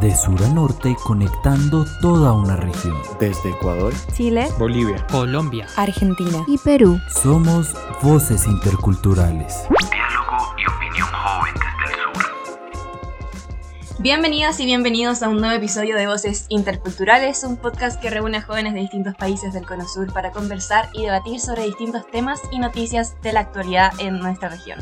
de sur a norte conectando toda una región. Desde Ecuador, Chile, Bolivia, Colombia, Argentina y Perú. Somos voces interculturales. Bienvenidas y bienvenidos a un nuevo episodio de Voces Interculturales, un podcast que reúne a jóvenes de distintos países del Cono Sur para conversar y debatir sobre distintos temas y noticias de la actualidad en nuestra región.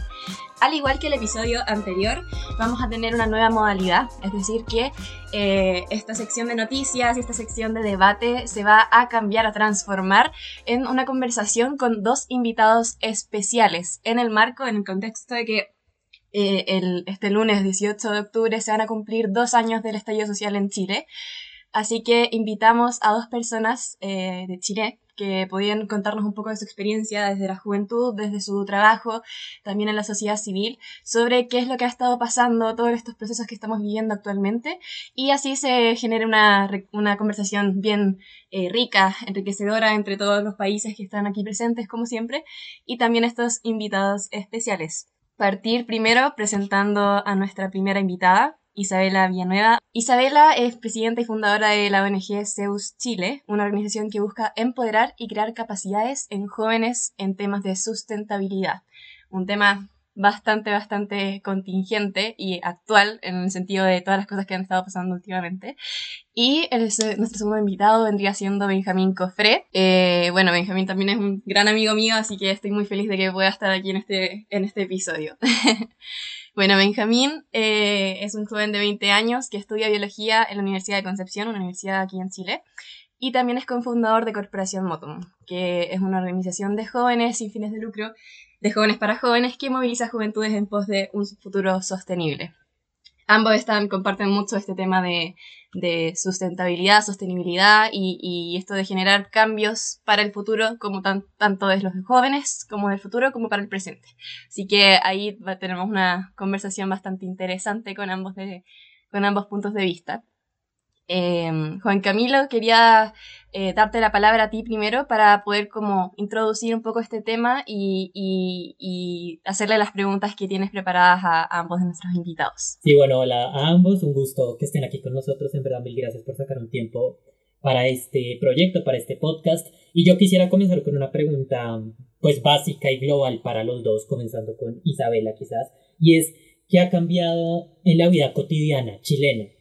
Al igual que el episodio anterior, vamos a tener una nueva modalidad, es decir, que eh, esta sección de noticias y esta sección de debate se va a cambiar, a transformar en una conversación con dos invitados especiales en el marco, en el contexto de que eh, el, este lunes 18 de octubre se van a cumplir dos años del estallido social en Chile. Así que invitamos a dos personas eh, de Chile que podían contarnos un poco de su experiencia desde la juventud, desde su trabajo, también en la sociedad civil, sobre qué es lo que ha estado pasando, todos estos procesos que estamos viviendo actualmente, y así se genera una, una conversación bien eh, rica, enriquecedora entre todos los países que están aquí presentes, como siempre, y también estos invitados especiales. Partir primero presentando a nuestra primera invitada, Isabela Villanueva. Isabela es presidenta y fundadora de la ONG Zeus Chile, una organización que busca empoderar y crear capacidades en jóvenes en temas de sustentabilidad. Un tema bastante, bastante contingente y actual en el sentido de todas las cosas que han estado pasando últimamente. Y el, nuestro segundo invitado vendría siendo Benjamín Cofré. Eh, bueno, Benjamín también es un gran amigo mío, así que estoy muy feliz de que pueda estar aquí en este, en este episodio. Bueno, Benjamín eh, es un joven de 20 años que estudia biología en la Universidad de Concepción, una universidad aquí en Chile, y también es cofundador de Corporación Motum, que es una organización de jóvenes sin fines de lucro, de jóvenes para jóvenes, que moviliza juventudes en pos de un futuro sostenible. Ambos están, comparten mucho este tema de, de sustentabilidad, sostenibilidad y, y, esto de generar cambios para el futuro, como tan, tanto de los jóvenes como del futuro, como para el presente. Así que ahí tenemos una conversación bastante interesante con ambos, de, con ambos puntos de vista. Eh, Juan Camilo, quería eh, darte la palabra a ti primero para poder como introducir un poco este tema y, hacerle las preguntas que tienes preparadas a, a, ambos de nuestros invitados. Sí, bueno, hola a ambos, un gusto que estén aquí con nosotros, en verdad mil gracias por sacar un tiempo para este proyecto, para este podcast. Y yo quisiera comenzar con una pregunta pues básica y global para los dos, comenzando con Isabela quizás, y es, ¿qué ha cambiado en la vida cotidiana chilena?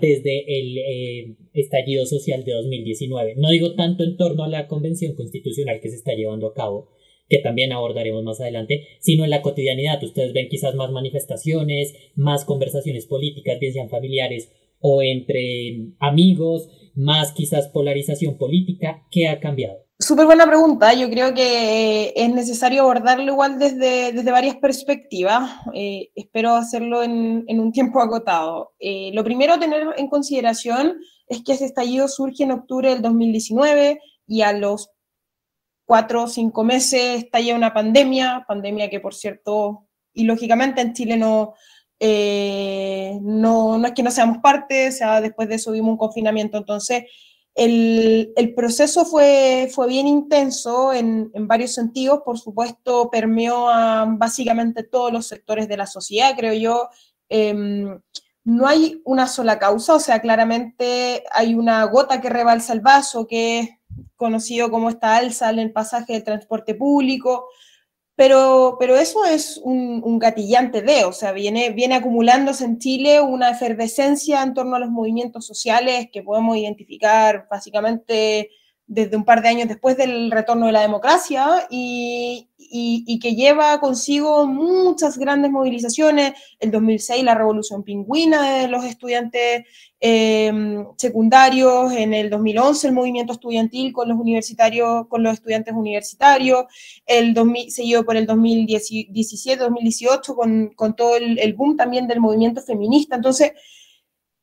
Desde el eh, estallido social de 2019. No digo tanto en torno a la convención constitucional que se está llevando a cabo, que también abordaremos más adelante, sino en la cotidianidad. Ustedes ven quizás más manifestaciones, más conversaciones políticas, bien sean familiares o entre amigos, más quizás polarización política. ¿Qué ha cambiado? Súper buena pregunta. Yo creo que es necesario abordarlo igual desde, desde varias perspectivas. Eh, espero hacerlo en, en, un tiempo agotado. Eh, lo primero a tener en consideración es que ese estallido surge en octubre del 2019 y a los cuatro o cinco meses estalla una pandemia, pandemia que por cierto, y lógicamente en Chile no, eh, no, no es que no seamos parte, o sea, después de eso un confinamiento, entonces el, el, proceso fue, fue bien intenso en, en, varios sentidos, por supuesto, permeó a básicamente todos los sectores de la sociedad, creo yo. Eh, no hay una sola causa, o sea, claramente hay una gota que rebalsa el vaso, que es conocido como esta alza en el pasaje del transporte público, pero, pero eso es un, un, gatillante de, o sea, viene, viene acumulándose en Chile una efervescencia en torno a los movimientos sociales que podemos identificar básicamente desde un par de años después del retorno de la democracia y, y, que lleva consigo muchas grandes movilizaciones. El 2006 la revolución pingüina de los estudiantes eh, secundarios, en el 2011 el movimiento estudiantil con los universitarios, con los estudiantes universitarios, el 2000, seguido por el 2017, 2018 con, con todo el, el boom también del movimiento feminista. Entonces,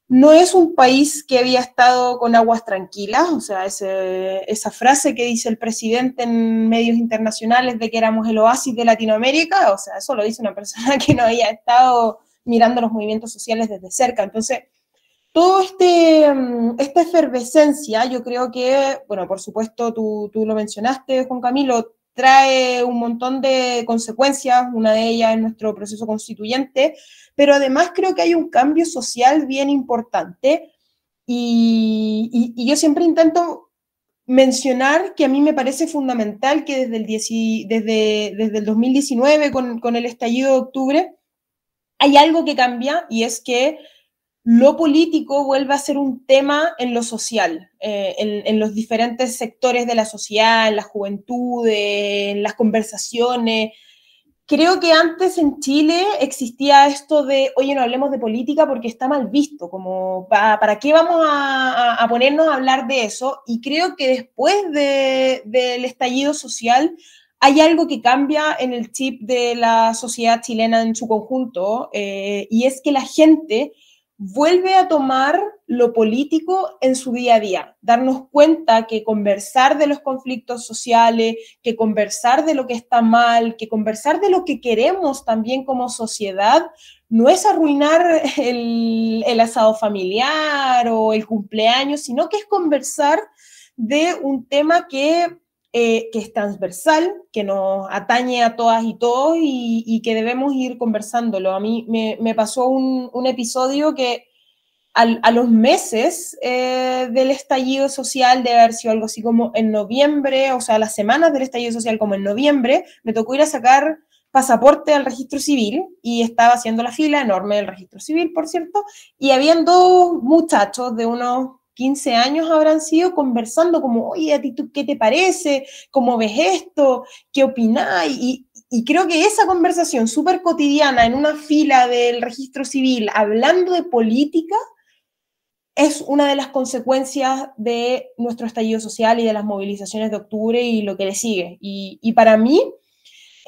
no es un país que había estado con aguas tranquilas, o sea, esa frase que dice el presidente en medios internacionales de que éramos el oasis de Latinoamérica, o sea, eso lo dice una persona que no había estado mirando los movimientos sociales desde cerca. Entonces, todo este, mm, esta efervescencia, yo creo que, bueno, por supuesto, tú, tú lo mencionaste, Juan Camilo, trae un montón de consecuencias, una de ellas es nuestro proceso constituyente, pero además creo que hay un cambio social bien importante y, yo siempre intento mencionar que a mí me parece fundamental que desde el, desde, desde el 2019, con, con el estallido de octubre, hay algo que cambia y es que lo político vuelve a ser un tema en lo social, eh, en, los diferentes sectores de la sociedad, en la juventud, en las conversaciones. Creo que antes en Chile existía esto de, oye, no hablemos de política porque está mal visto, como, ¿para, qué vamos a, ponernos a hablar de eso? Y creo que después del estallido social hay algo que cambia en el chip de la sociedad chilena en su conjunto, eh, y es que la gente vuelve a tomar lo político en su día a día, darnos cuenta que conversar de los conflictos sociales, que conversar de lo que está mal, que conversar de lo que queremos también como sociedad, no es arruinar el, asado familiar o el cumpleaños, sino que es conversar de un tema que eh, que es transversal, que nos atañe a todas y todos y, que debemos ir conversándolo. A mí me, pasó un, episodio que a los meses eh, del estallido social, de haber sido algo así como en noviembre, o sea, las semanas del estallido social como en noviembre, me tocó ir a sacar pasaporte al registro civil y estaba haciendo la fila enorme del registro civil, por cierto, y habían dos muchachos de unos 15 años habrán sido conversando como, oye, ¿a qué te parece? ¿Cómo ves esto? ¿Qué opináis? Y, creo que esa conversación súper cotidiana en una fila del registro civil, hablando de política, es una de las consecuencias de nuestro estallido social y de las movilizaciones de octubre y lo que le sigue. Y para mí,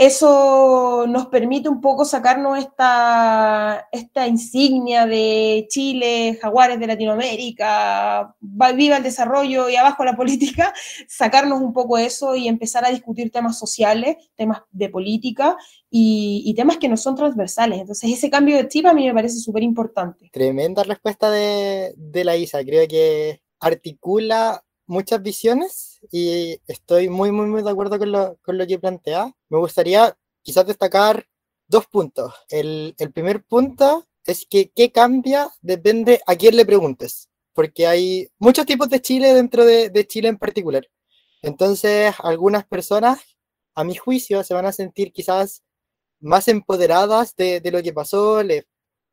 eso nos permite un poco sacarnos esta, esta insignia de Chile, jaguares de Latinoamérica, viva el desarrollo y abajo la política, sacarnos un poco eso y empezar a discutir temas sociales, temas de política y, temas que no son transversales. Entonces ese cambio de chip a mí me parece súper importante. Tremenda respuesta de, de la Isa, creo que articula muchas visiones y estoy muy, muy, muy de acuerdo con lo, con lo que plantea. Me gustaría quizás destacar dos puntos. El, primer punto es que qué cambia depende a quién le preguntes, porque hay muchos tipos de Chile dentro de, Chile en particular. Entonces, algunas personas, a mi juicio, se van a sentir quizás más empoderadas de, de lo que pasó, les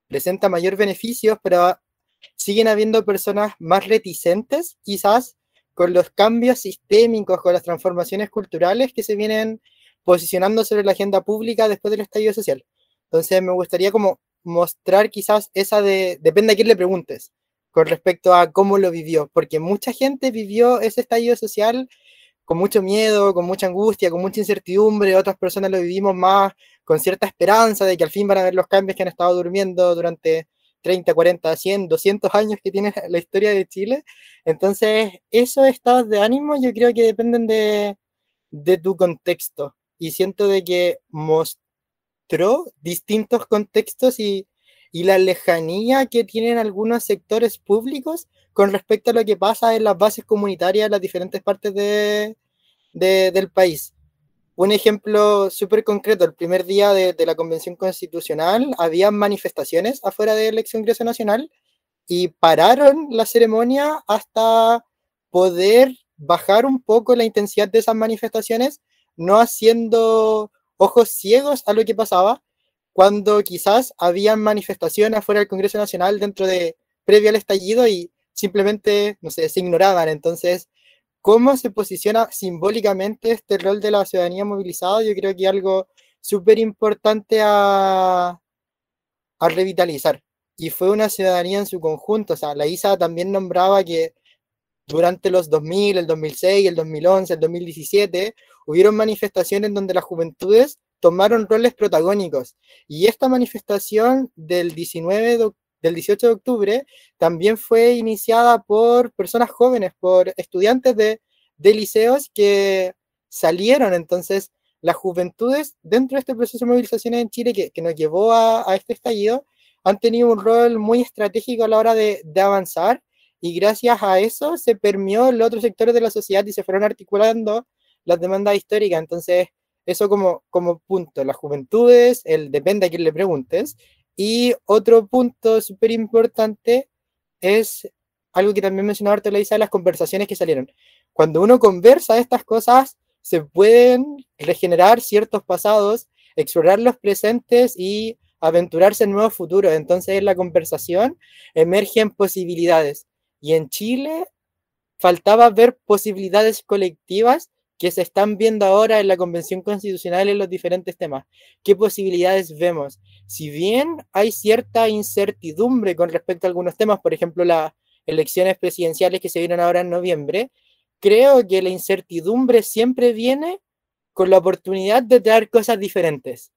presenta mayor beneficios, pero siguen habiendo personas más reticentes, quizás, con los cambios sistémicos, con las transformaciones culturales que se vienen posicionando sobre la agenda pública después del estallido social. Entonces me gustaría como mostrar quizás esa de, depende a quién le preguntes, con respecto a cómo lo vivió, porque mucha gente vivió ese estallido social con mucho miedo, con mucha angustia, con mucha incertidumbre, otras personas lo vivimos más con cierta esperanza de que al fin van a ver los cambios que han estado durmiendo durante 30, 40, 100, 200 años que tiene la historia de Chile. Entonces, esos estados de ánimo yo creo que dependen de, de tu contexto. Y siento de que mostró distintos contextos y, y la lejanía que tienen algunos sectores públicos con respecto a lo que pasa en las bases comunitarias en las diferentes partes de, de, del país. Un ejemplo súper concreto, el primer día de, la Convención Constitucional había manifestaciones afuera del ex Congreso Nacional y pararon la ceremonia hasta poder bajar un poco la intensidad de esas manifestaciones, no haciendo ojos ciegos a lo que pasaba, cuando quizás habían manifestaciones afuera del Congreso Nacional dentro de previo al estallido y simplemente, no se ignoraban. Entonces, cómo se posiciona simbólicamente este rol de la ciudadanía movilizada, yo creo que es algo súper importante a, a revitalizar. Y fue una ciudadanía en su conjunto. O sea, la ISA también nombraba que durante los 2000, el 2006, el 2011, el 2017, hubieron manifestaciones donde las juventudes tomaron roles protagónicos. Y esta manifestación del 19 de del 18 de octubre también fue iniciada por personas jóvenes, por estudiantes de, de liceos que salieron. Entonces, las juventudes dentro de este proceso de movilizaciones en Chile que, que nos llevó a, a, este estallido han tenido un rol muy estratégico a la hora de, de avanzar y gracias a eso se permeó los otros sectores de la sociedad y se fueron articulando las demandas históricas. Entonces, eso como, como punto, las juventudes, el depende a quién le preguntes. Y otro punto súper importante es algo que también mencionaba Artelaisa de las conversaciones que salieron. Cuando uno conversa estas cosas, se pueden regenerar ciertos pasados, explorar los presentes y aventurarse en nuevos futuros. Entonces, en la conversación emergen posibilidades. Y en Chile faltaba ver posibilidades colectivas que se están viendo ahora en la Convención Constitucional en los diferentes temas. ¿Qué posibilidades vemos? Si bien hay cierta incertidumbre con respecto a algunos temas, por ejemplo, las elecciones presidenciales que se vienen ahora en noviembre, creo que la incertidumbre siempre viene con la oportunidad de traer cosas diferentes.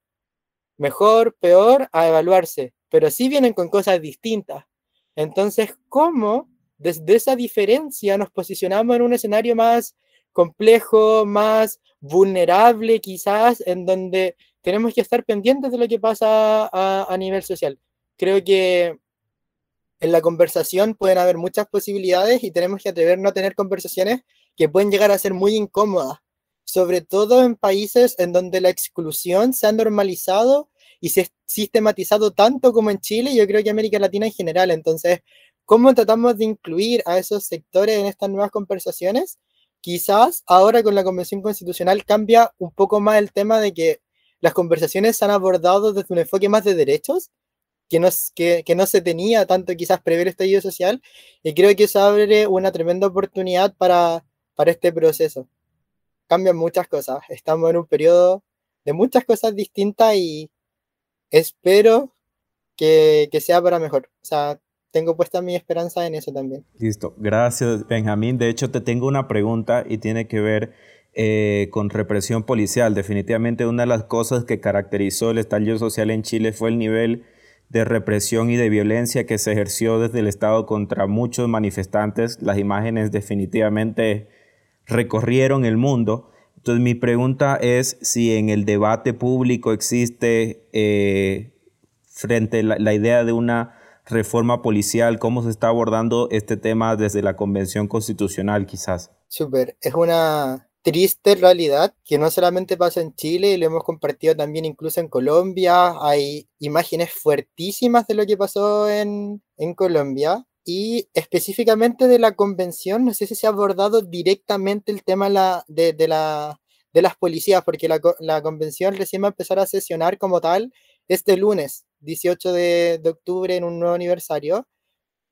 Mejor, peor, a evaluarse, pero sí vienen con cosas distintas. Entonces, ¿cómo desde esa diferencia nos posicionamos en un escenario más complejo, más vulnerable quizás, en donde tenemos que estar pendientes de lo que pasa a, nivel social. Creo que en la conversación pueden haber muchas posibilidades y tenemos que atrevernos a tener conversaciones que pueden llegar a ser muy incómodas, sobre todo en países en donde la exclusión se ha normalizado y se ha sistematizado tanto como en Chile, yo creo que América Latina en general. Entonces, ¿cómo tratamos de incluir a esos sectores en estas nuevas conversaciones? Quizás ahora con la Convención Constitucional cambia un poco más el tema de que las conversaciones se han abordado desde un enfoque más de derechos, que no, que, que no se tenía tanto quizás prever el estallido social, y creo que eso abre una tremenda oportunidad para, para este proceso. Cambian muchas cosas, estamos en un periodo de muchas cosas distintas y espero que, que sea para mejor. O sea, tengo puesta mi esperanza en eso también. Listo, gracias Benjamín. De hecho, te tengo una pregunta y tiene que ver eh, con represión policial. Definitivamente una de las cosas que caracterizó el estallido social en Chile fue el nivel de represión y de violencia que se ejerció desde el Estado contra muchos manifestantes. Las imágenes definitivamente recorrieron el mundo. Entonces mi pregunta es si en el debate público existe eh, frente a la idea de una reforma policial, cómo se está abordando este tema desde la Convención Constitucional quizás. Súper, es una triste realidad que no solamente pasa en Chile, lo hemos compartido también incluso en Colombia, hay imágenes fuertísimas de lo que pasó en, en Colombia. Y específicamente de la convención, no sé si se ha abordado directamente el tema de, la, de las policías, porque la, la convención recién va a empezar a sesionar como tal este lunes, 18 de, octubre, en un nuevo aniversario.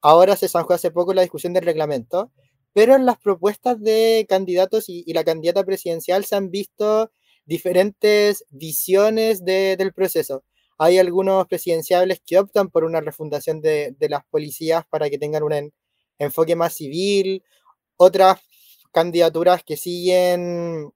Ahora se zanjó hace poco la discusión del reglamento, pero en las propuestas de candidatos y, la candidata presidencial se han visto diferentes visiones del proceso. Hay algunos presidenciables que optan por una refundación de, las policías para que tengan un enfoque más civil, otras candidaturas que siguen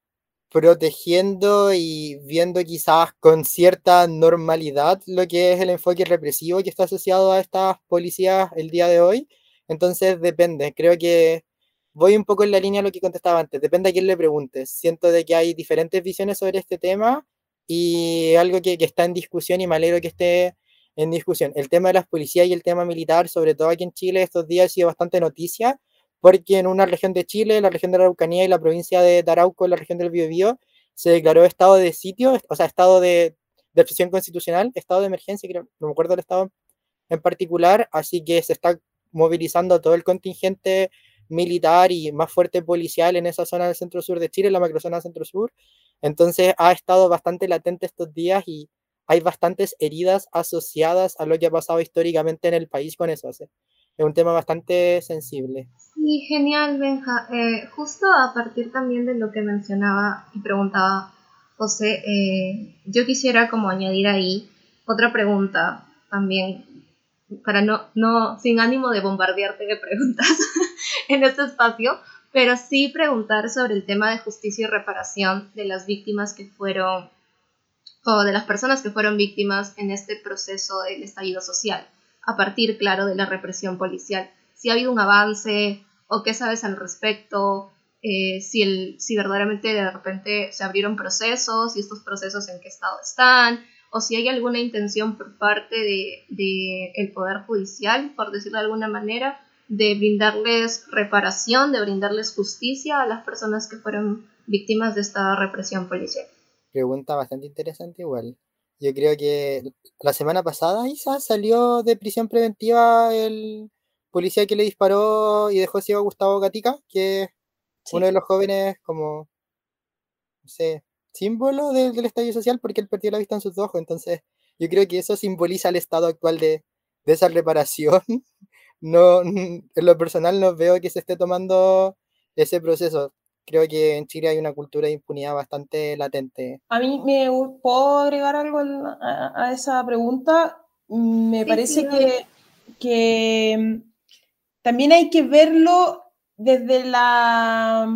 protegiendo y viendo quizás con cierta normalidad lo que es el enfoque represivo que está asociado a estas policías el día de hoy. Entonces depende, creo que voy un poco en la línea de lo que contestaba antes, depende a quién le preguntes. Siento de que hay diferentes visiones sobre este tema y algo que, que está en discusión y me alegro que esté en discusión. El tema de las policías y el tema militar, sobre todo aquí en Chile, estos días ha sido bastante noticia porque en una región de Chile, la región de la Araucanía y la provincia de Arauco, la región del Biobío, se declaró estado de sitio, o sea, estado de, de constitucional, estado de emergencia, creo, no me acuerdo el estado en particular, así que se está movilizando todo el contingente militar y más fuerte policial en esa zona del centro-sur de Chile, la macrozona centro-sur. Entonces ha estado bastante latente estos días y hay bastantes heridas asociadas a lo que ha pasado históricamente en el país con eso. es un tema bastante sensible. Sí, genial, Benja. Eh, justo a partir también de lo que mencionaba y preguntaba José, eh, yo quisiera como añadir ahí otra pregunta también, para no, no, sin ánimo de bombardearte de preguntas en este espacio, pero sí preguntar sobre el tema de justicia y reparación de las víctimas que fueron, o de las personas que fueron víctimas en este proceso del estallido social a partir, claro, de la represión policial. Si ha habido un avance o qué sabes al respecto, eh, si, el, si verdaderamente de repente se abrieron procesos y estos procesos en qué estado están, o si hay alguna intención por parte del de, el Poder Judicial, por decirlo de alguna manera, de brindarles reparación, de brindarles justicia a las personas que fueron víctimas de esta represión policial. Pregunta bastante interesante igual. Yo creo que la semana pasada, Isa, salió de prisión preventiva el policía que le disparó y dejó ciego a Gustavo Gatica, que es uno de los jóvenes como, no sé, símbolo del, del estadio social porque él perdió la vista en sus ojos. Entonces, yo creo que eso simboliza el estado actual de, de esa reparación. No, en lo personal no veo que se esté tomando ese proceso creo que en Chile hay una cultura de impunidad bastante latente. A mí me puedo agregar algo a, esa pregunta. Me parece Que, que mm, también hay que verlo desde la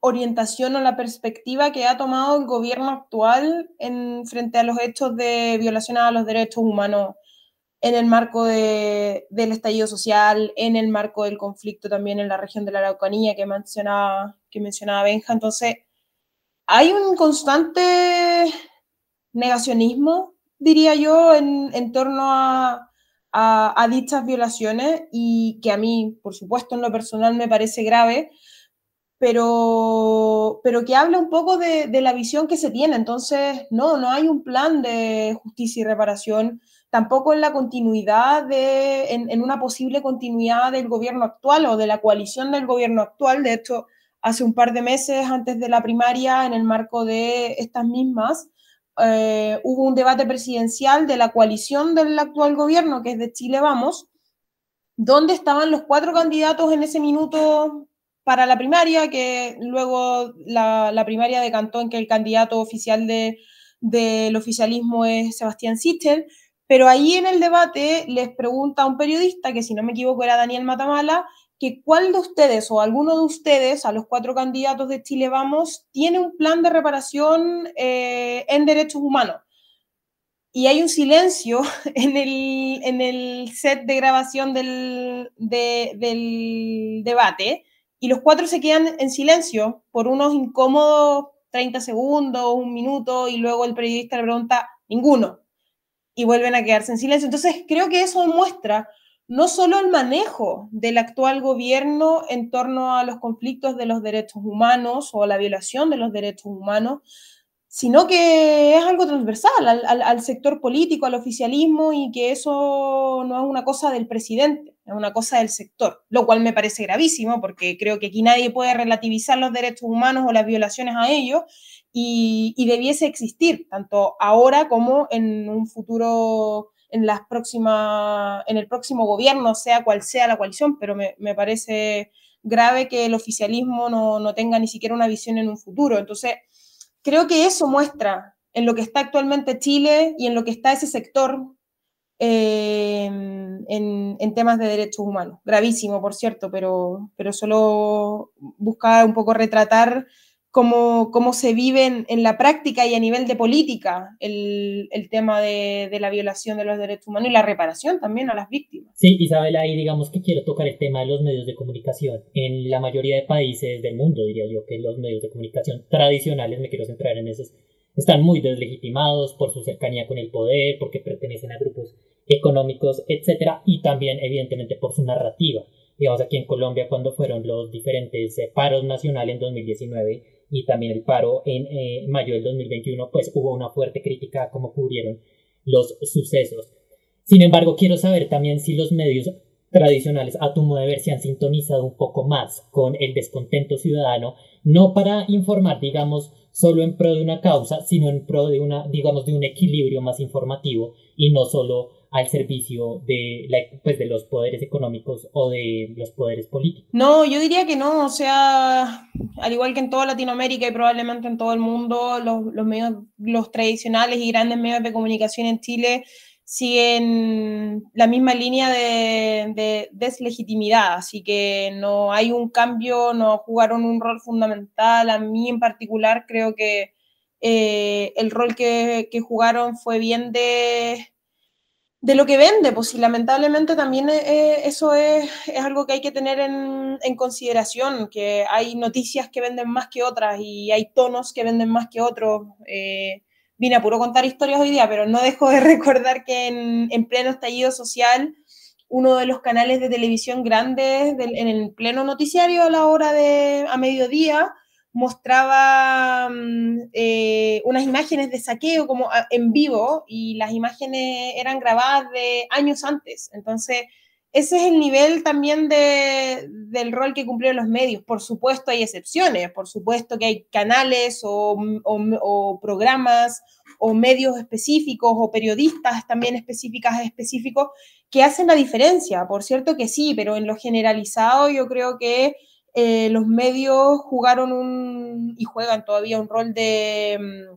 orientación o la perspectiva que ha tomado el gobierno actual en, frente a los hechos de violación a los derechos humanos en el marco de, del estallido social, en el marco del conflicto también en la región de la Araucanía que mencionaba, que mencionaba Benja. Entonces, hay un constante negacionismo, diría yo, en torno a, a, dichas violaciones y que a mí, por supuesto, en lo personal me parece grave, pero, pero que habla un poco de, de la visión que se tiene. Entonces, no, no hay un plan de justicia y reparación tampoco en la continuidad de, en, una posible continuidad del gobierno actual o de la coalición del gobierno actual. De hecho, hace un par de meses antes de la primaria, en el marco de estas mismas, eh, hubo un debate presidencial de la coalición del actual gobierno, que es de Chile Vamos, donde estaban los cuatro candidatos en ese minuto para la primaria, que luego la, primaria decantó en que el candidato oficial de, del oficialismo es Sebastián Sichel, pero ahí en el debate les pregunta un periodista, que si no me equivoco era Daniel Matamala, que cuál de ustedes o alguno de ustedes, a los cuatro candidatos de Chile Vamos, tiene un plan de reparación eh, en derechos humanos. Y hay un silencio en el, en el set de grabación del, del debate y los cuatro se quedan en silencio por unos incómodos 30 segundos, un minuto, y luego el periodista le pregunta, ninguno y vuelven a quedarse en silencio. Entonces, creo que eso muestra no solo el manejo del actual gobierno en torno a los conflictos de los derechos humanos o la violación de los derechos humanos, sino que es algo transversal al, sector político, al oficialismo, y que eso no es una cosa del presidente, es una cosa del sector, lo cual me parece gravísimo, porque creo que aquí nadie puede relativizar los derechos humanos o las violaciones a ellos, y, debiese existir, tanto ahora como en un futuro, en, las próximas, en el próximo gobierno, sea cual sea la coalición, pero me, parece grave que el oficialismo no, tenga ni siquiera una visión en un futuro. Entonces, creo que eso muestra en lo que está actualmente Chile y en lo que está ese sector eh, en, en, temas de derechos humanos. Gravísimo, por cierto, pero, pero solo buscar un poco retratar cómo, cómo se vive en, la práctica y a nivel de política el, el tema de, de, la violación de los derechos humanos y la reparación también a las víctimas. Sí, Isabel, ahí digamos que quiero tocar el tema de los medios de comunicación. En la mayoría de países del mundo, diría yo, que los medios de comunicación tradicionales, me quiero centrar en esos, están muy deslegitimados por su cercanía con el poder, porque pertenecen a grupos económicos, etcétera, y también, evidentemente, por su narrativa. Digamos, aquí en Colombia, cuando fueron los diferentes eh, paros nacionales en 2019, y también el paro en eh, mayo del 2021, pues hubo una fuerte crítica a cómo cubrieron los sucesos. Sin embargo, quiero saber también si los medios tradicionales, a tu modo de ver, se han sintonizado un poco más con el descontento ciudadano, no para informar, digamos, solo en pro de una causa, sino en pro de una, digamos, de un equilibrio más informativo y no solo al servicio de, pues, de los poderes económicos o de los poderes políticos. No, yo diría que no, o sea, al igual que en toda Latinoamérica y probablemente en todo el mundo, los, medios, los tradicionales y grandes medios de comunicación en Chile siguen la misma línea de, de, deslegitimidad, así que no hay un cambio, no jugaron un rol fundamental. A mí en particular creo que eh, el rol que, jugaron fue bien de, de lo que vende, pues y lamentablemente también eh, eh, eso es, es, algo que hay que tener en, en, consideración, que hay noticias que venden más que otras y hay tonos que venden más que otros. Eh, vine a puro contar historias hoy día, pero no dejo de recordar que en, en pleno estallido social, uno de los canales de televisión grandes del, en el pleno noticiario a la hora de a mediodía mostraba mm, eh, unas imágenes de saqueo como a- en vivo y las imágenes eran grabadas de años antes. Entonces, ese es el nivel también de, del rol que cumplieron los medios. Por supuesto hay excepciones, por supuesto que hay canales o, o- o programas o medios específicos o periodistas también específicas específicos que hacen la diferencia. Por cierto que sí, pero en lo generalizado yo creo que eh, los medios jugaron un y juegan todavía un rol de mm,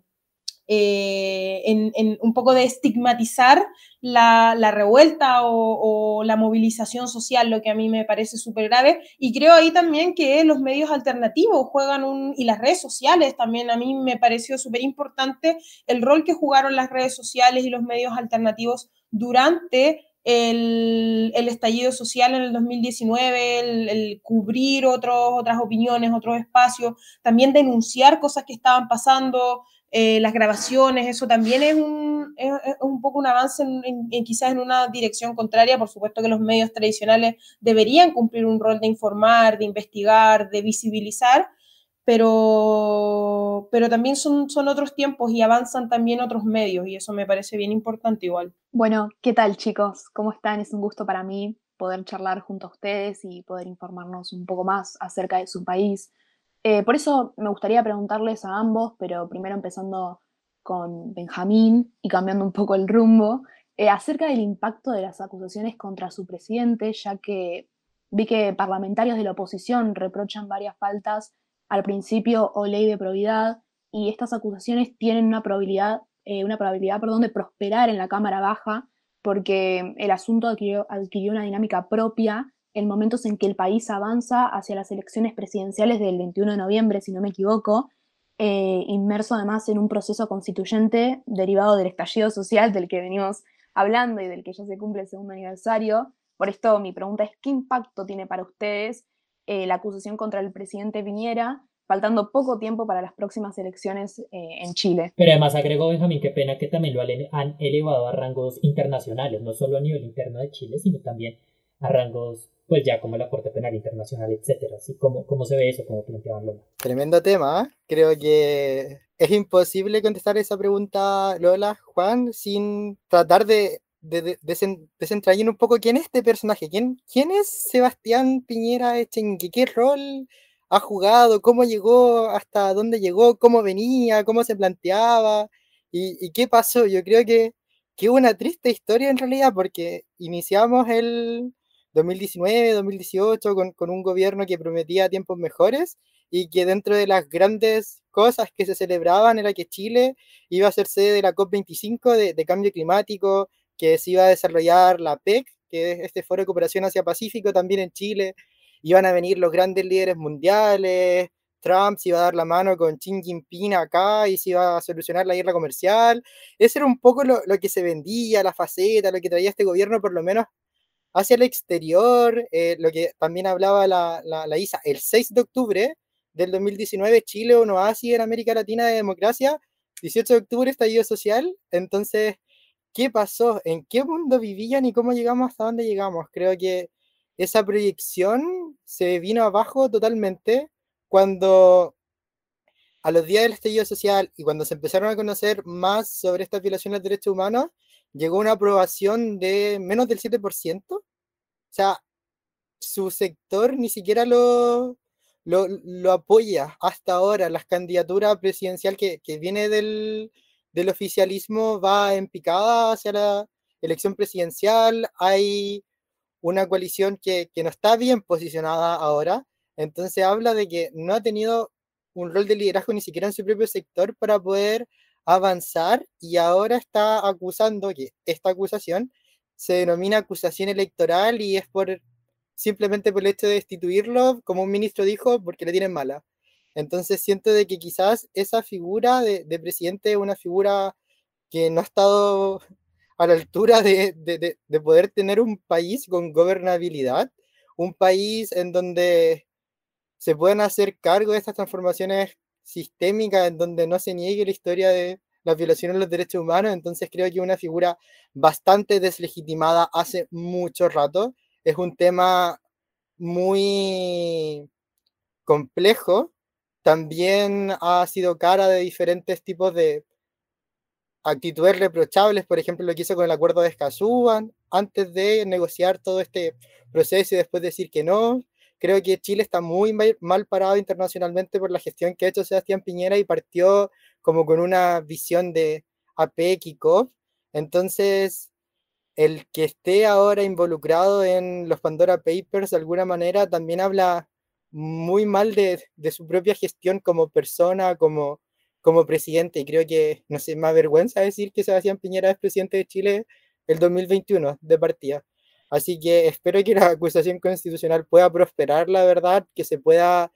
eh, en, un poco de estigmatizar la, la revuelta o, o, la movilización social, lo que a mí me parece súper grave. Y creo ahí también que los medios alternativos juegan un, y las redes sociales también, a mí me pareció súper importante el rol que jugaron las redes sociales y los medios alternativos durante el, estallido social en el 2019, el, el cubrir otros, otras opiniones, otros espacios, también denunciar cosas que estaban pasando, eh, las grabaciones, eso también es un, es, un poco un avance en, quizás en una dirección contraria. Por supuesto que los medios tradicionales deberían cumplir un rol de informar, de investigar, de visibilizar, pero, pero también son, son otros tiempos y avanzan también otros medios y eso me parece bien importante igual. Bueno, ¿qué tal chicos? ¿Cómo están? Es un gusto para mí poder charlar junto a ustedes y poder informarnos un poco más acerca de su país. Eh, por eso me gustaría preguntarles a ambos, pero primero empezando con Benjamín y cambiando un poco el rumbo, eh, acerca del impacto de las acusaciones contra su presidente, ya que vi que parlamentarios de la oposición reprochan varias faltas al principio o ley de probidad y estas acusaciones tienen una probabilidad, eh, una probabilidad perdón, de prosperar en la Cámara Baja porque el asunto adquirió, adquirió una dinámica propia en momentos en que el país avanza hacia las elecciones presidenciales del 21 de noviembre, si no me equivoco, eh, inmerso además en un proceso constituyente derivado del estallido social del que venimos hablando y del que ya se cumple el segundo aniversario. Por esto mi pregunta es, ¿qué impacto tiene para ustedes eh, la acusación contra el presidente Piñera, faltando poco tiempo para las próximas elecciones eh, en Chile? Pero además agregó Benjamín, qué pena que también lo han elevado a rangos internacionales, no solo a nivel interno de Chile, sino también a rangos pues ya como la Corte Penal Internacional, etcétera. Así como cómo se ve eso, como planteaban Lola. Tremendo tema. ¿eh? Creo que es imposible contestar esa pregunta, Lola, Juan, sin tratar de, de, de desen, un poco quién es este personaje, quién, quién es Sebastián Piñera Echenque, qué rol ha jugado, cómo llegó, hasta dónde llegó, cómo venía, cómo se planteaba y, y qué pasó. Yo creo que, que una triste historia en realidad, porque iniciamos el 2019, 2018, con, con, un gobierno que prometía tiempos mejores y que dentro de las grandes cosas que se celebraban era que Chile iba a ser sede de la COP25 de, de cambio climático, que se iba a desarrollar la PEC, que es este Foro de Cooperación Asia Pacífico también en Chile, iban a venir los grandes líderes mundiales, Trump se iba a dar la mano con Xi Jinping acá y se iba a solucionar la guerra comercial. Ese era un poco lo, lo que se vendía, la faceta, lo que traía este gobierno, por lo menos hacia el exterior, eh, lo que también hablaba la, la, la, ISA, el 6 de octubre del 2019, Chile, un oasis en América Latina de democracia, 18 de octubre, estallido social, entonces, ¿qué pasó? ¿En qué mundo vivían y cómo llegamos hasta dónde llegamos? Creo que esa proyección se vino abajo totalmente cuando a los días del estallido social y cuando se empezaron a conocer más sobre estas violaciones de derechos humanos, llegó una aprobación de menos del 7%. O sea, su sector ni siquiera lo, lo, lo apoya hasta ahora. La candidatura presidencial que, que viene del, del, oficialismo va en picada hacia la elección presidencial. Hay una coalición que, que no está bien posicionada ahora. Entonces habla de que no ha tenido un rol de liderazgo ni siquiera en su propio sector para poder avanzar y ahora está acusando que esta acusación se denomina acusación electoral y es por simplemente por el hecho de destituirlo, como un ministro dijo, porque le tienen mala. Entonces siento de que quizás esa figura de, de presidente es una figura que no ha estado a la altura de, de, de, poder tener un país con gobernabilidad, un país en donde se puedan hacer cargo de estas transformaciones sistémicas, en donde no se niegue la historia de, las violaciones de los derechos humanos, entonces creo que una figura bastante deslegitimada hace mucho rato. Es un tema muy complejo. También ha sido cara de diferentes tipos de actitudes reprochables, por ejemplo, lo que hizo con el acuerdo de Escazú antes de negociar todo este proceso y después decir que no. Creo que Chile está muy mal parado internacionalmente por la gestión que ha hecho Sebastián Piñera y partió como con una visión de APEC. Entonces, el que esté ahora involucrado en los Pandora Papers de alguna manera también habla muy mal de, de su propia gestión como persona, como, como presidente. Y creo que, no sé, más vergüenza decir que Sebastián Piñera es presidente de Chile el 2021 de partida. Así que espero que la acusación constitucional pueda prosperar, la verdad, que se pueda,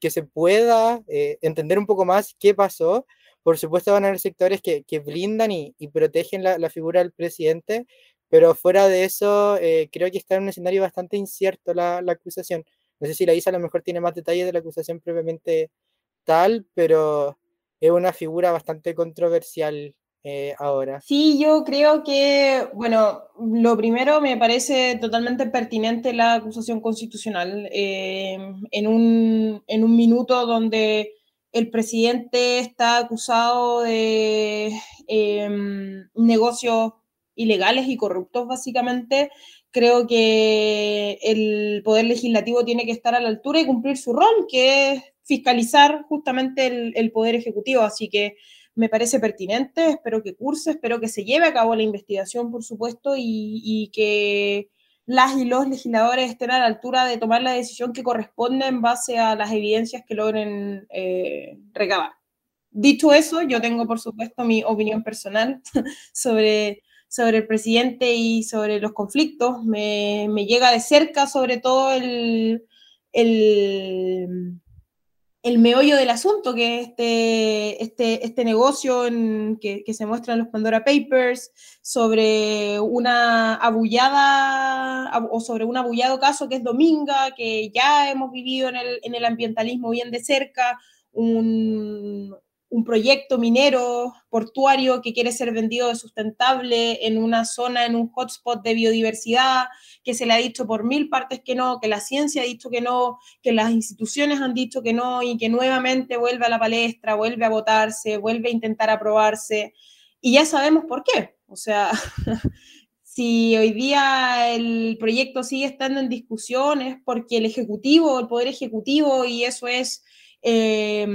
que se pueda eh, entender un poco más qué pasó. Por supuesto van a haber sectores que, que blindan y, y protegen la, la, figura del presidente, pero fuera de eso, eh, creo que está en un escenario bastante incierto la, la, acusación. No sé si la ISA a lo mejor tiene más detalles de la acusación propiamente tal, pero es una figura bastante controversial eh, ahora? Sí, yo creo que, bueno, lo primero me parece totalmente pertinente la acusación constitucional. Eh, en, un, en un minuto donde el presidente está acusado de eh, negocios ilegales y corruptos, básicamente, creo que el Poder Legislativo tiene que estar a la altura y cumplir su rol, que es fiscalizar justamente el, Poder Ejecutivo. Así que me parece pertinente, espero que curse, espero que se lleve a cabo la investigación, por supuesto, y, y que las y los legisladores estén a la altura de tomar la decisión que corresponde en base a las evidencias que logren eh, recabar. Dicho eso, yo tengo, por supuesto, mi opinión personal sobre, sobre el presidente y sobre los conflictos. Me, me llega de cerca, sobre todo, el, el el meollo del asunto, que es este, este, este negocio en, que, que, se muestra en los Pandora Papers, sobre una abullada o sobre un abullado caso que es Dominga, que ya hemos vivido en el, en el ambientalismo bien de cerca, un, un proyecto minero portuario que quiere ser vendido de sustentable en una zona, en un hotspot de biodiversidad, que se le ha dicho por mil partes que no, que la ciencia ha dicho que no, que las instituciones han dicho que no y que nuevamente vuelve a la palestra, vuelve a votarse, vuelve a intentar aprobarse. Y ya sabemos por qué. O sea, si hoy día el proyecto sigue estando en discusión es porque el Ejecutivo, el Poder Ejecutivo, y eso es eh,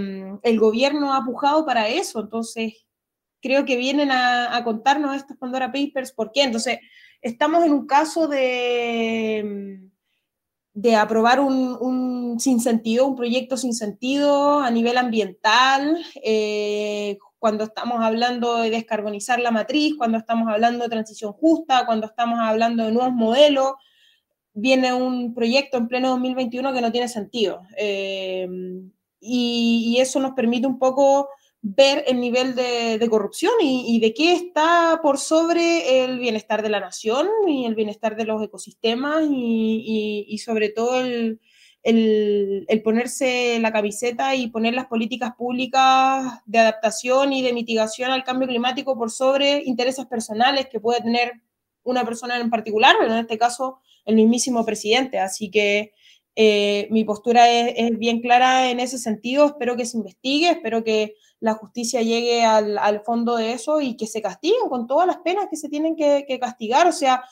el gobierno ha pujado para eso, entonces creo que vienen a, contarnos estos Pandora Papers, ¿por qué? Entonces, estamos en un caso de, de aprobar un, un sinsentido, un proyecto sin sentido a nivel ambiental, eh, cuando estamos hablando de descarbonizar la matriz, cuando estamos hablando de transición justa, cuando estamos hablando de nuevos modelos, viene un proyecto en pleno 2021 que no tiene sentido. Eh, y, eso nos permite un poco ver el nivel de, corrupción y, de qué está por sobre el bienestar de la nación y el bienestar de los ecosistemas y, sobre todo el, el, ponerse la camiseta y poner las políticas públicas de adaptación y de mitigación al cambio climático por sobre intereses personales que puede tener una persona en particular, pero en este caso el mismísimo presidente. Así que eh, mi postura es, es, bien clara en ese sentido, espero que se investigue, espero que la justicia llegue al, al, fondo de eso y que se castiguen con todas las penas que se tienen que, que, castigar, o sea,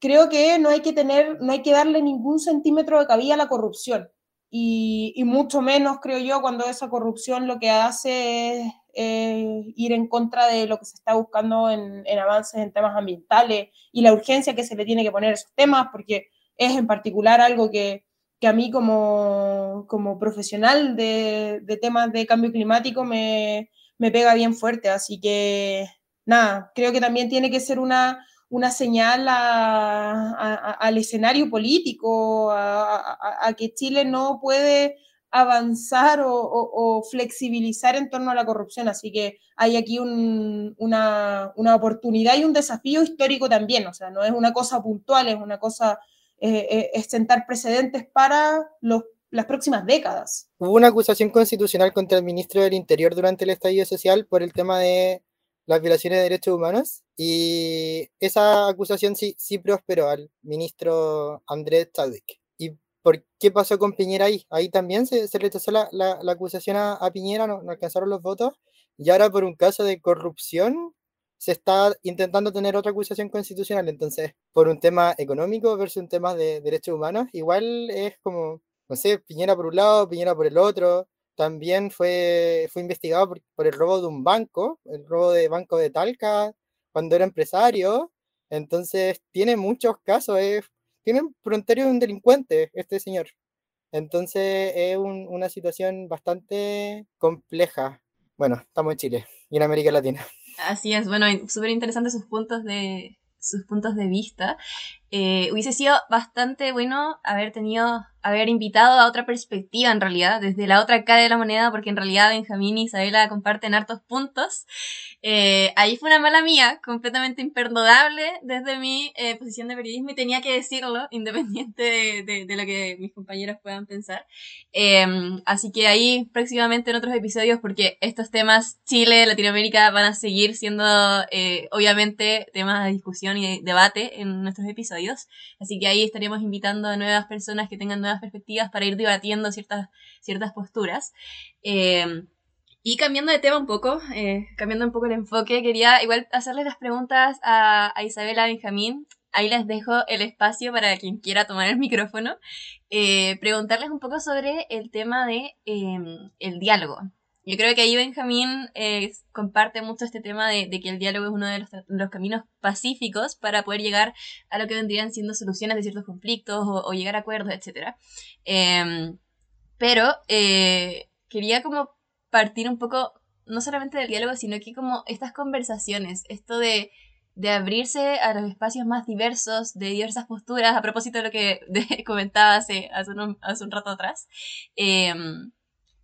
creo que no hay que tener, no hay que darle ningún centímetro de cabida a la corrupción, y, y mucho menos, creo yo, cuando esa corrupción lo que hace es eh, ir en contra de lo que se está buscando en, en avances en temas ambientales y la urgencia que se le tiene que poner a esos temas, porque es en particular algo que que a mí como, como profesional de, de, temas de cambio climático me, me, pega bien fuerte. Así que nada, creo que también tiene que ser una, una señal al escenario político, a, que Chile no puede avanzar o, flexibilizar en torno a la corrupción. Así que hay aquí un, una, una oportunidad y un desafío histórico también. O sea, no es una cosa puntual, es una cosa eh, eh, es sentar precedentes para los las próximas décadas. Hubo una acusación constitucional contra el ministro del Interior durante el estallido social por el tema de las violaciones de derechos humanos y esa acusación sí, sí prosperó al ministro Andrés Chadwick. ¿Y por qué pasó con Piñera ahí? Ahí también se, se rechazó la, la, la acusación a, a Piñera, no, no alcanzaron los votos y ahora por un caso de corrupción se está intentando tener otra acusación constitucional. Entonces, por un tema económico versus un tema de derechos humanos, igual es como, no sé, Piñera por un lado, Piñera por el otro también fue, fue investigado por, por, el robo de un banco, el robo de banco de Talca, cuando era empresario. Entonces, tiene muchos casos, es, tiene fronterio de un delincuente este señor. Entonces, es un, una situación bastante compleja. Bueno, estamos en Chile y en América Latina. Así es, bueno, súper interesantes sus puntos de sus puntos de vista. Eh, hubiese sido bastante bueno haber tenido haber invitado a otra perspectiva en realidad, desde la otra cara de la moneda, porque en realidad Benjamín y Isabela comparten hartos puntos. Eh, ahí fue una mala mía, completamente imperdonable desde mi eh, posición de periodismo y tenía que decirlo, independiente de, de, de lo que mis compañeros puedan pensar. Eh, así que ahí próximamente en otros episodios, porque estos temas Chile, Latinoamérica van a seguir siendo eh, obviamente temas de discusión y de debate en nuestros episodios. Así que ahí estaríamos invitando a nuevas personas que tengan nuevas perspectivas para ir debatiendo ciertas, ciertas posturas. Eh, y cambiando de tema un poco, eh, cambiando un poco el enfoque, quería igual hacerles las preguntas a, Isabela Benjamín. Ahí les dejo el espacio para quien quiera tomar el micrófono. Eh, preguntarles un poco sobre el tema de el diálogo. Yo creo que ahí Benjamín eh, comparte mucho este tema de, que el diálogo es uno de los, caminos pacíficos para poder llegar a lo que vendrían siendo soluciones de ciertos conflictos o, llegar a acuerdos, etc. Eh, pero eh, quería como partir un poco, no solamente del diálogo, sino que como estas conversaciones, esto de, de abrirse a los espacios más diversos, de diversas posturas, a propósito de lo que comentaba hace, hace, un, hace un rato atrás. Eh,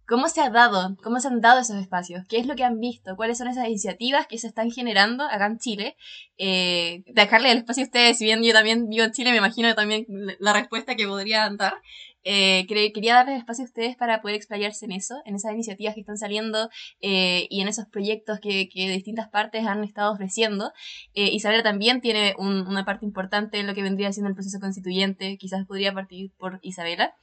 ¿Cómo se ha dado, cómo se han dado esos espacios? ¿Qué es lo que han visto? ¿Cuáles son esas iniciativas que se están generando acá en Chile? Eh, dejarle el espacio a ustedes, si bien yo también vivo en Chile, me imagino también la respuesta que podrían dar. Eh, quería darles espacio a ustedes para poder explayarse en eso, en esas iniciativas que están saliendo eh, y en esos proyectos que, que, distintas partes han estado ofreciendo. Eh, Isabela también tiene un, una parte importante en lo que vendría siendo el proceso constituyente, quizás podría partir por Isabela.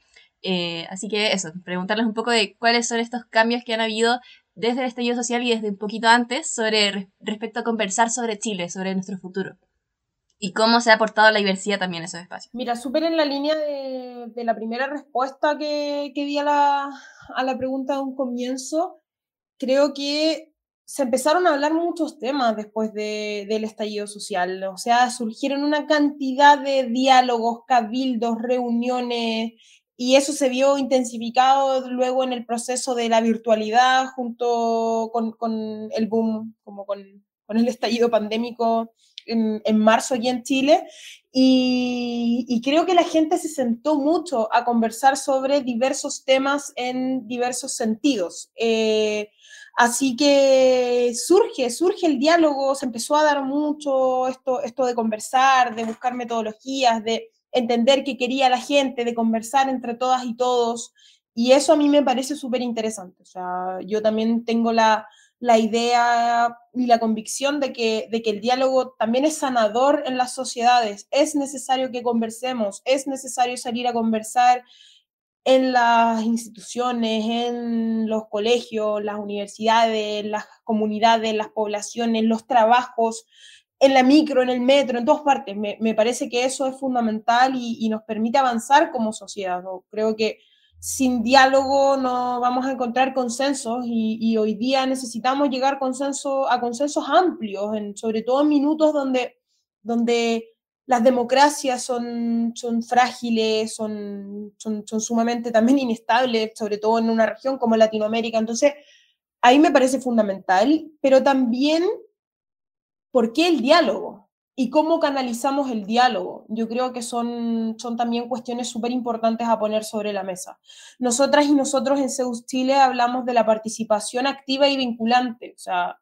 Eh, así que eso, preguntarles un poco de cuáles son estos cambios que han habido desde el estallido social y desde un poquito antes sobre respecto a conversar sobre Chile, sobre nuestro futuro. Y cómo se ha aportado la diversidad también en esos espacios. Mira, súper en la línea de, la primera respuesta que, que di a la, a la pregunta de un comienzo, creo que se empezaron a hablar muchos temas después de, del estallido social. O sea, surgieron una cantidad de diálogos, cabildos, reuniones, y eso se vio intensificado luego en el proceso de la virtualidad junto con, con el boom, como con, con, el estallido pandémico en, en marzo aquí en Chile. Y, creo que la gente se sentó mucho a conversar sobre diversos temas en diversos sentidos. Eh, así que surge, surge el diálogo, se empezó a dar mucho esto, esto de conversar, de buscar metodologías, de entender qué quería la gente, de conversar entre todas y todos. Y eso a mí me parece súper interesante. O sea, yo también tengo la, la, idea y la convicción de que, de que el diálogo también es sanador en las sociedades. Es necesario que conversemos, es necesario salir a conversar en las instituciones, en los colegios, las universidades, las comunidades, las poblaciones, los trabajos, en la micro, en el metro, en todas partes. Me, me parece que eso es fundamental y, y, nos permite avanzar como sociedad. ¿no? Creo que sin diálogo no vamos a encontrar consensos y, y, hoy día necesitamos llegar consenso, a consensos amplios, en, sobre todo en minutos donde, donde las democracias son, son frágiles, son, son, son sumamente también inestables, sobre todo en una región como Latinoamérica. Entonces, ahí me parece fundamental, pero también ¿por qué el diálogo? ¿Y cómo canalizamos el diálogo? Yo creo que son, son también cuestiones súper importantes a poner sobre la mesa. Nosotras y nosotros en Zeus Chile hablamos de la participación activa y vinculante. O sea,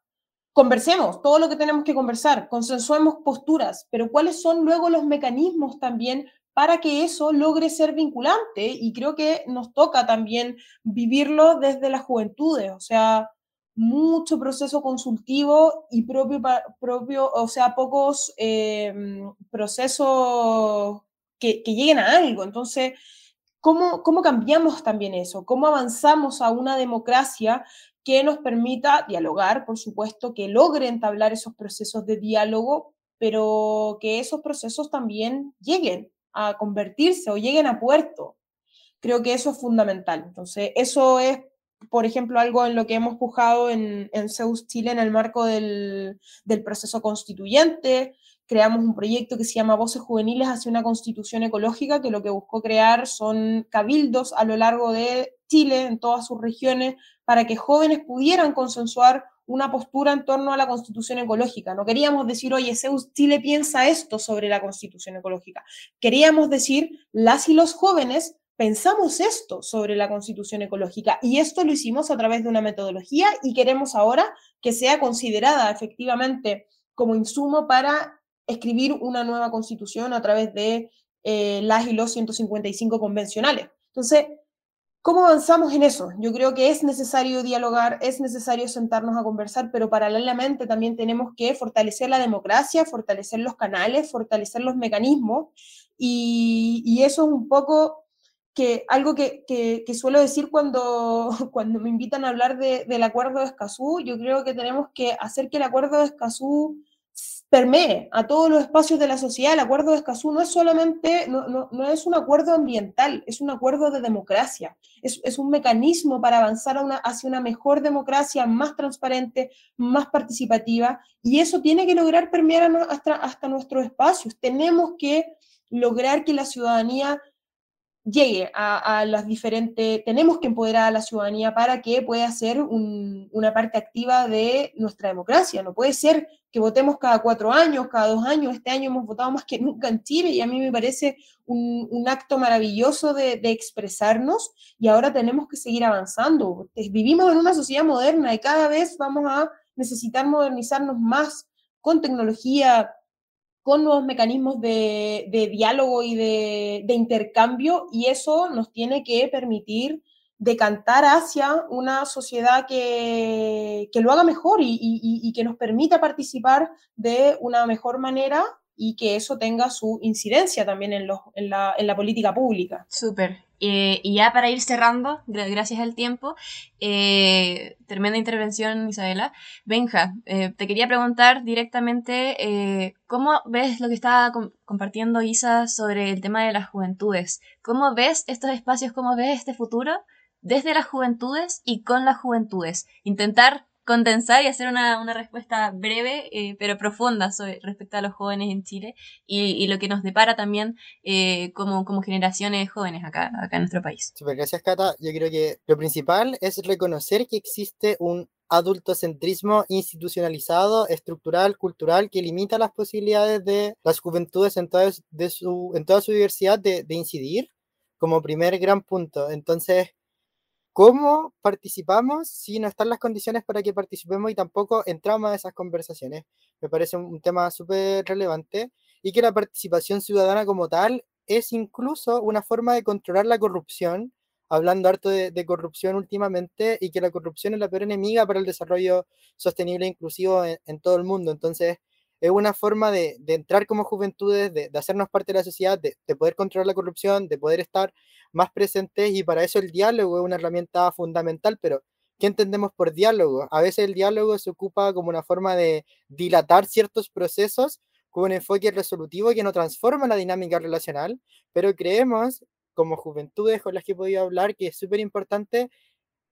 conversemos todo lo que tenemos que conversar, consensuemos posturas, pero ¿cuáles son luego los mecanismos también para que eso logre ser vinculante y creo que nos toca también vivirlo desde las juventudes, o sea, mucho proceso consultivo y propio, propio o sea, pocos eh, procesos que, que, lleguen a algo. Entonces, ¿cómo, ¿cómo cambiamos también eso? ¿Cómo avanzamos a una democracia que nos permita dialogar, por supuesto, que logre entablar esos procesos de diálogo, pero que esos procesos también lleguen a convertirse o lleguen a puerto. Creo que eso es fundamental. Entonces, eso es, por ejemplo, algo en lo que hemos pujado en, en Zeus Chile en el marco del, del proceso constituyente. Creamos un proyecto que se llama Voces Juveniles hacia una constitución ecológica, que lo que buscó crear son cabildos a lo largo de Chile, en todas sus regiones, para que jóvenes pudieran consensuar una postura en torno a la constitución ecológica. No queríamos decir, oye, Zeus Chile piensa esto sobre la constitución ecológica. Queríamos decir, las y los jóvenes pensamos esto sobre la constitución ecológica y esto lo hicimos a través de una metodología y queremos ahora que sea considerada efectivamente como insumo para escribir una nueva constitución a través de eh, las y los 155 convencionales. Entonces, ¿Cómo avanzamos en eso? Yo creo que es necesario dialogar, es necesario sentarnos a conversar, pero paralelamente también tenemos que fortalecer la democracia, fortalecer los canales, fortalecer los mecanismos, y, eso es un poco que algo que, que, suelo decir cuando, cuando me invitan a hablar del acuerdo de Escazú, yo creo que tenemos que hacer que el acuerdo de Escazú permee a todos los espacios de la sociedad. El acuerdo de Escazú no es solamente, no, no, no es un acuerdo ambiental, es un acuerdo de democracia, es, es un mecanismo para avanzar a una, hacia una mejor democracia, más transparente, más participativa, y eso tiene que lograr permear hasta, hasta nuestros espacios. Tenemos que lograr que la ciudadanía llegue a, las diferentes, tenemos que empoderar a la ciudadanía para que pueda ser una parte activa de nuestra democracia. No puede ser que votemos cada cuatro años, cada dos años. Este año hemos votado más que nunca en Chile y a mí me parece un, acto maravilloso de, de, expresarnos y ahora tenemos que seguir avanzando. Vivimos en una sociedad moderna y cada vez vamos a necesitar modernizarnos más con tecnología, con nuevos mecanismos de, diálogo y de, intercambio y eso nos tiene que permitir decantar hacia una sociedad que, lo haga mejor y, que nos permita participar de una mejor manera y que eso tenga su incidencia también en, en, la, en la política pública. Eh, y ya para ir cerrando, gracias al tiempo, eh, tremenda intervención Isabela. Benja, eh, te quería preguntar directamente cómo ves lo que estaba compartiendo Isa sobre el tema de las juventudes. ¿Cómo ves estos espacios, cómo ves este futuro desde las juventudes y con las juventudes? Intentar condensar y hacer una, respuesta breve eh, pero profunda sobre, respecto a los jóvenes en Chile y, lo que nos depara también eh, como, como generaciones jóvenes acá, acá en nuestro país. Super, gracias Cata. Yo creo que lo principal es reconocer que existe un adultocentrismo institucionalizado, estructural, cultural, que limita las posibilidades de las juventudes en toda, de su, en toda su diversidad de, de incidir como primer gran punto. Entonces, ¿Cómo participamos si no están las condiciones para que participemos y tampoco entramos a esas conversaciones? Me parece un, tema súper relevante y que la participación ciudadana como tal es incluso una forma de controlar la corrupción, hablando harto de, corrupción últimamente, y que la corrupción es la peor enemiga para el desarrollo sostenible e inclusivo en, todo el mundo. Entonces, es una forma de, entrar como juventudes, de, hacernos parte de la sociedad, de, poder controlar la corrupción, de poder estar más presentes y para eso el diálogo es una herramienta fundamental, pero ¿qué entendemos por diálogo? A veces el diálogo se ocupa como una forma de dilatar ciertos procesos con un enfoque resolutivo que no transforma la dinámica relacional, pero creemos como juventudes con las que he podido hablar que es súper importante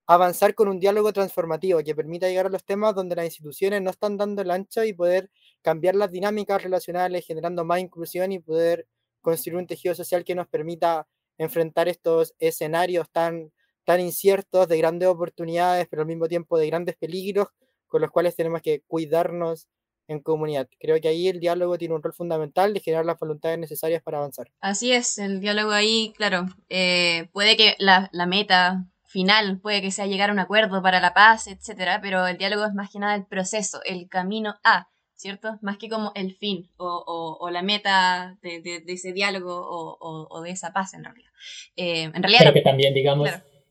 avanzar con un diálogo transformativo que permita llegar a los temas donde las instituciones no están dando el ancho y poder cambiar las dinámicas relacionales, generando más inclusión y poder construir un tejido social que nos permita enfrentar estos escenarios tan, tan inciertos de grandes oportunidades, pero al mismo tiempo de grandes peligros con los cuales tenemos que cuidarnos en comunidad. Creo que ahí el diálogo tiene un rol fundamental de generar las voluntades necesarias para avanzar. Así es, el diálogo ahí, claro, eh, puede que la, la, meta final, puede que sea llegar a un acuerdo para la paz, etcétera, pero el diálogo es más que nada el proceso, el camino a ¿cierto? Más que como el fin o, la meta de, ese diálogo o, de esa paz en realidad. Eh, en realidad... Pero que también, digamos,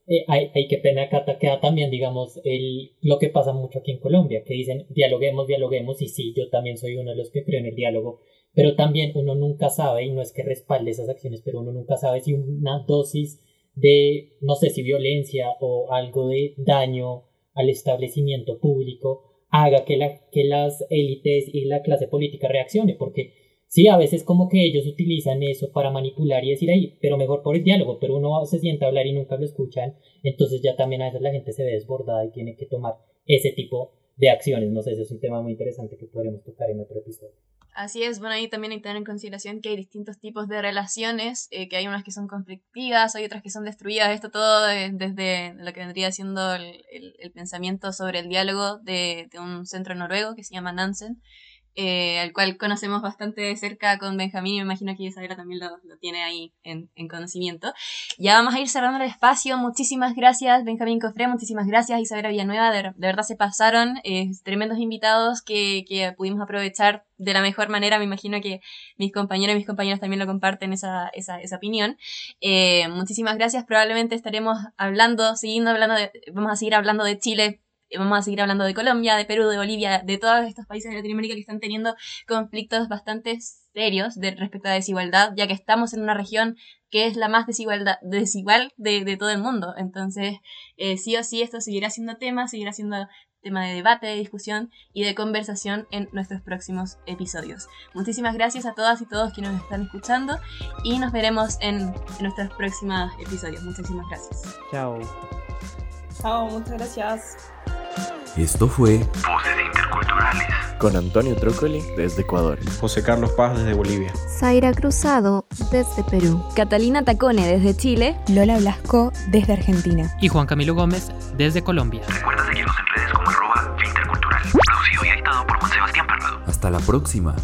eh, hay, hay, que pena acá queda también, digamos, el, lo que pasa mucho aquí en Colombia, que dicen dialoguemos, dialoguemos, y sí, yo también soy uno de los que creo en el diálogo, pero también uno nunca sabe, y no es que respalde esas acciones, pero uno nunca sabe si una dosis de, no sé si violencia o algo de daño al establecimiento público haga que, la, que las élites y la clase política reaccione, porque sí, a veces como que ellos utilizan eso para manipular y decir ahí, pero mejor por el diálogo, pero uno se sienta a hablar y nunca lo escuchan, entonces ya también a veces la gente se ve desbordada y tiene que tomar ese tipo de acciones. No sé, ese es un tema muy interesante que podremos tocar en otro episodio. Así es, bueno, ahí también hay que tener en consideración que hay distintos tipos de relaciones, eh, que hay unas que son conflictivas, hay otras que son destruidas, esto todo desde lo que vendría siendo el, pensamiento sobre el diálogo de, de, un centro noruego que se llama Nansen, eh, al cual conocemos bastante de cerca con Benjamín y me imagino que Isabela también lo, tiene ahí en, conocimiento. Ya vamos a ir cerrando el espacio. Muchísimas gracias Benjamín Cofré, muchísimas gracias Isabela Villanueva, de, verdad se pasaron, eh, tremendos invitados que, pudimos aprovechar de la mejor manera. Me imagino que mis compañeros y mis compañeros también lo comparten esa, esa, esa opinión. Eh, muchísimas gracias. Probablemente estaremos hablando, siguiendo hablando de, vamos a seguir hablando de Chile vamos a seguir hablando de Colombia, de Perú, de Bolivia, de todos estos países de Latinoamérica que están teniendo conflictos bastante serios de, respecto a la desigualdad, ya que estamos en una región que es la más desigualdad, desigual de, todo el mundo. Entonces, eh, sí o sí, esto seguirá siendo tema, seguirá siendo tema de debate, de discusión y de conversación en nuestros próximos episodios. Muchísimas gracias a todas y todos que nos están escuchando y nos veremos en, en nuestros próximos episodios. Muchísimas gracias. Chao. Chao, muchas gracias. Esto fue Voces Interculturales. Con Antonio Trócoli desde Ecuador, José Carlos Paz desde Bolivia, Zaira Cruzado desde Perú, Catalina Tacone desde Chile, Lola Blasco desde Argentina. Y Juan Camilo Gómez desde Colombia. Recuerda seguirnos en redes como arroba Intercultural, producido y editado por Juan Sebastián Parrado. Hasta la próxima.